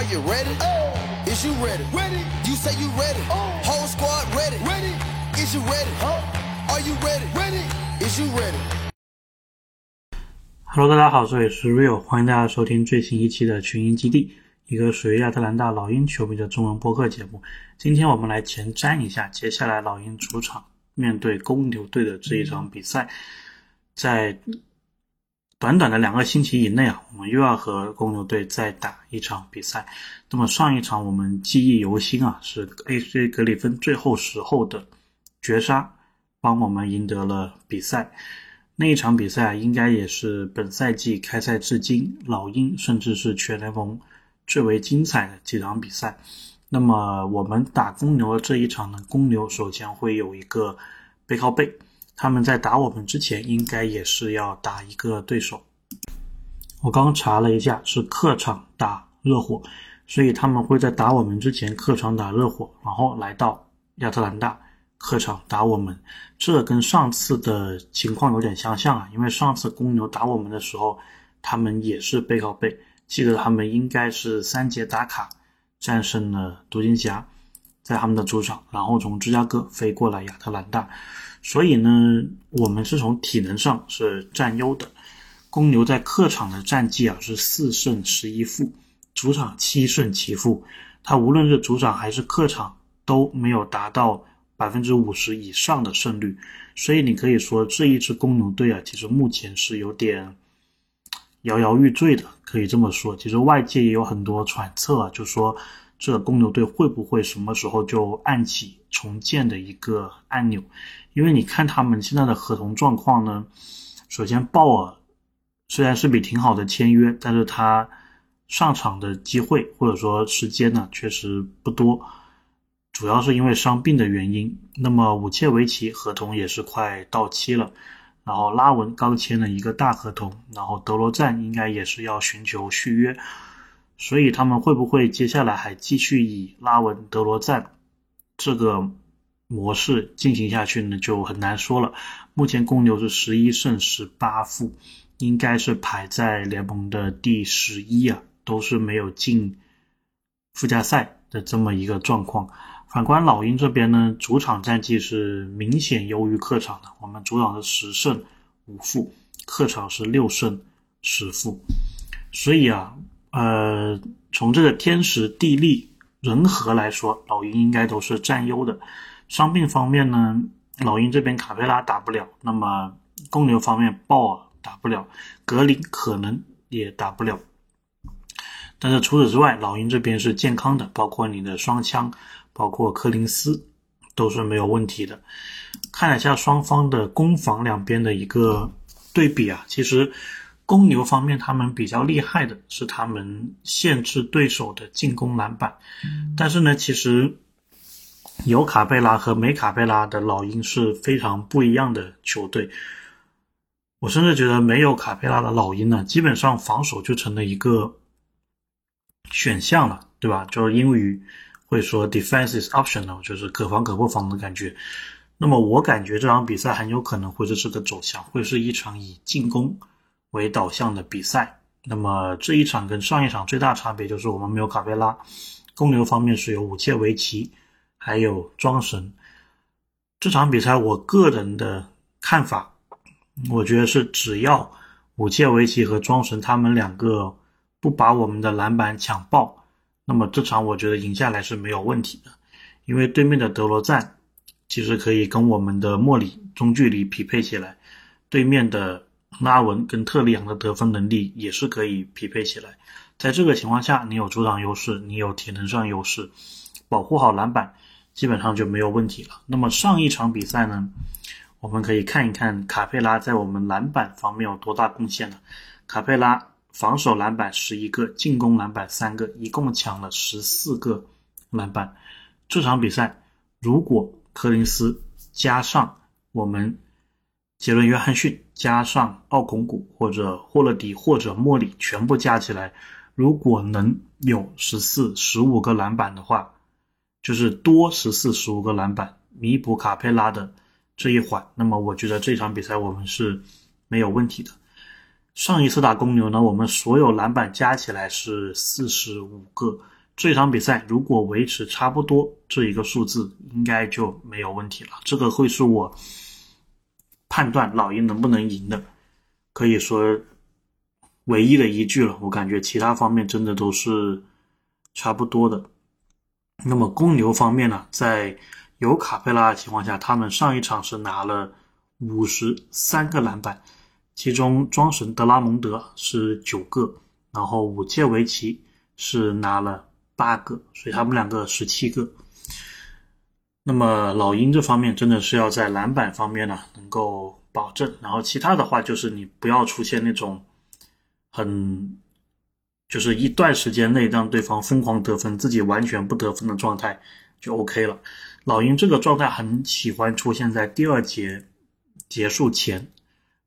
Are you ready? Oh. Is you ready? Ready. You say you ready. Whole squad ready. Ready. Is you ready? Are you ready? Ready. Is you ready? Hello，大家好，这里是 Real，欢迎大家收听最新一期的群英基地，一个属于亚特兰大老鹰球迷的中文播客节目。今天我们来前瞻一下接下来老鹰主场面对公牛队的这一场比赛，在短短的两个星期以内啊，我们又要和公牛队再打一场比赛。那么上一场我们记忆犹新啊，是 A.J. 格里芬最后时候的绝杀，帮我们赢得了比赛。那一场比赛啊，应该也是本赛季开赛至今老鹰甚至是全联盟最为精彩的几场比赛。那么我们打公牛的这一场呢，公牛首先会有一个背靠背，他们在打我们之前应该也是要打一个对手。我刚查了一下，是客场打热火，所以他们会在打我们之前客场打热火，然后来到亚特兰大。客场打我们，这跟上次的情况有点相像啊。因为上次公牛打我们的时候，他们也是背靠背，记得他们应该是三节打卡战胜了独行侠，在他们的主场，然后从芝加哥飞过来亚特兰大。所以呢，我们是从体能上是占优的。公牛在客场的战绩啊是四胜十一负，主场七胜七负，他无论是主场还是客场都没有达到。百分之五十以上的胜率，所以你可以说这一支公牛队啊，其实目前是有点摇摇欲坠的，可以这么说。其实外界也有很多揣测啊，就说这公牛队会不会什么时候就按起重建的一个按钮？因为你看他们现在的合同状况呢，首先鲍尔虽然是笔挺好的签约，但是他上场的机会或者说时间呢，确实不多。主要是因为伤病的原因，那么武切维奇合同也是快到期了，然后拉文刚签了一个大合同，然后德罗赞应该也是要寻求续约，所以他们会不会接下来还继续以拉文、德罗赞这个模式进行下去呢？就很难说了。目前公牛是十一胜十八负，应该是排在联盟的第十一啊，都是没有进附加赛的这么一个状况。反观老鹰这边呢，主场战绩是明显优于客场的。我们主场是十胜五负，客场是六胜十负。所以啊，呃，从这个天时地利人和来说，老鹰应该都是占优的。伤病方面呢，老鹰这边卡佩拉打不了，那么公牛方面鲍尔打不了，格林可能也打不了。但是除此之外，老鹰这边是健康的，包括你的双枪。包括柯林斯都是没有问题的。看了一下双方的攻防两边的一个对比啊，其实公牛方面他们比较厉害的是他们限制对手的进攻篮板。但是呢，其实有卡贝拉和没卡贝拉的老鹰是非常不一样的球队。我甚至觉得没有卡佩拉的老鹰呢，基本上防守就成了一个选项了，对吧？就是英语。会说 defense is optional，就是可防可不防的感觉。那么我感觉这场比赛很有可能会是这个走向，会是一场以进攻为导向的比赛。那么这一场跟上一场最大差别就是我们没有卡佩拉，公牛方面是有武切维奇，还有庄神。这场比赛我个人的看法，我觉得是只要武切维奇和庄神他们两个不把我们的篮板抢爆。那么这场我觉得赢下来是没有问题的，因为对面的德罗赞其实可以跟我们的莫里中距离匹配起来，对面的拉文跟特里昂的得分能力也是可以匹配起来。在这个情况下，你有主场优势，你有体能上优势，保护好篮板，基本上就没有问题了。那么上一场比赛呢，我们可以看一看卡佩拉在我们篮板方面有多大贡献了。卡佩拉。防守篮板十一个，进攻篮板三个，一共抢了十四个篮板。这场比赛，如果柯林斯加上我们杰伦·约翰逊，加上奥孔古或者霍勒迪或者莫里全部加起来，如果能有十四、十五个篮板的话，就是多十四、十五个篮板，弥补卡佩拉的这一环，那么我觉得这场比赛我们是没有问题的。上一次打公牛呢，我们所有篮板加起来是四十五个。这场比赛如果维持差不多这一个数字，应该就没有问题了。这个会是我判断老鹰能不能赢的，可以说唯一的依据了。我感觉其他方面真的都是差不多的。那么公牛方面呢，在有卡佩拉的情况下，他们上一场是拿了五十三个篮板，其中庄神德拉蒙德是九个，然后武切维奇是拿了。八个，所以他们两个十七个。那么老鹰这方面真的是要在篮板方面呢能够保证，然后其他的话就是你不要出现那种很就是一段时间内让对方疯狂得分，自己完全不得分的状态就 OK 了。老鹰这个状态很喜欢出现在第二节结束前、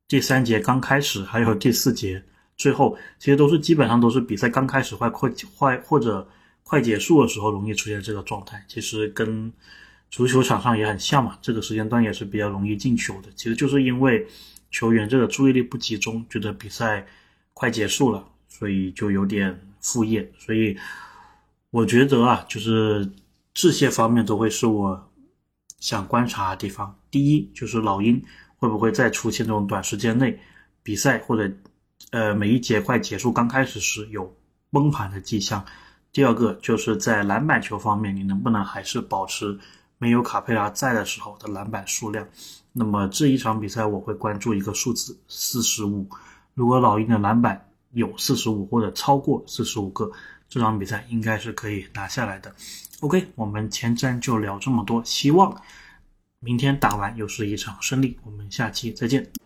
第三节刚开始，还有第四节最后，其实都是基本上都是比赛刚开始快快快或者。快结束的时候容易出现这个状态，其实跟足球场上也很像嘛。这个时间段也是比较容易进球的，其实就是因为球员这个注意力不集中，觉得比赛快结束了，所以就有点副业。所以我觉得啊，就是这些方面都会是我想观察的地方。第一，就是老鹰会不会再出现这种短时间内比赛或者呃每一节快结束刚开始时有崩盘的迹象。第二个就是在篮板球方面，你能不能还是保持没有卡佩拉在的时候的篮板数量？那么这一场比赛我会关注一个数字四十五。如果老鹰的篮板有四十五或者超过四十五个，这场比赛应该是可以拿下来的。OK，我们前瞻就聊这么多，希望明天打完又是一场胜利。我们下期再见。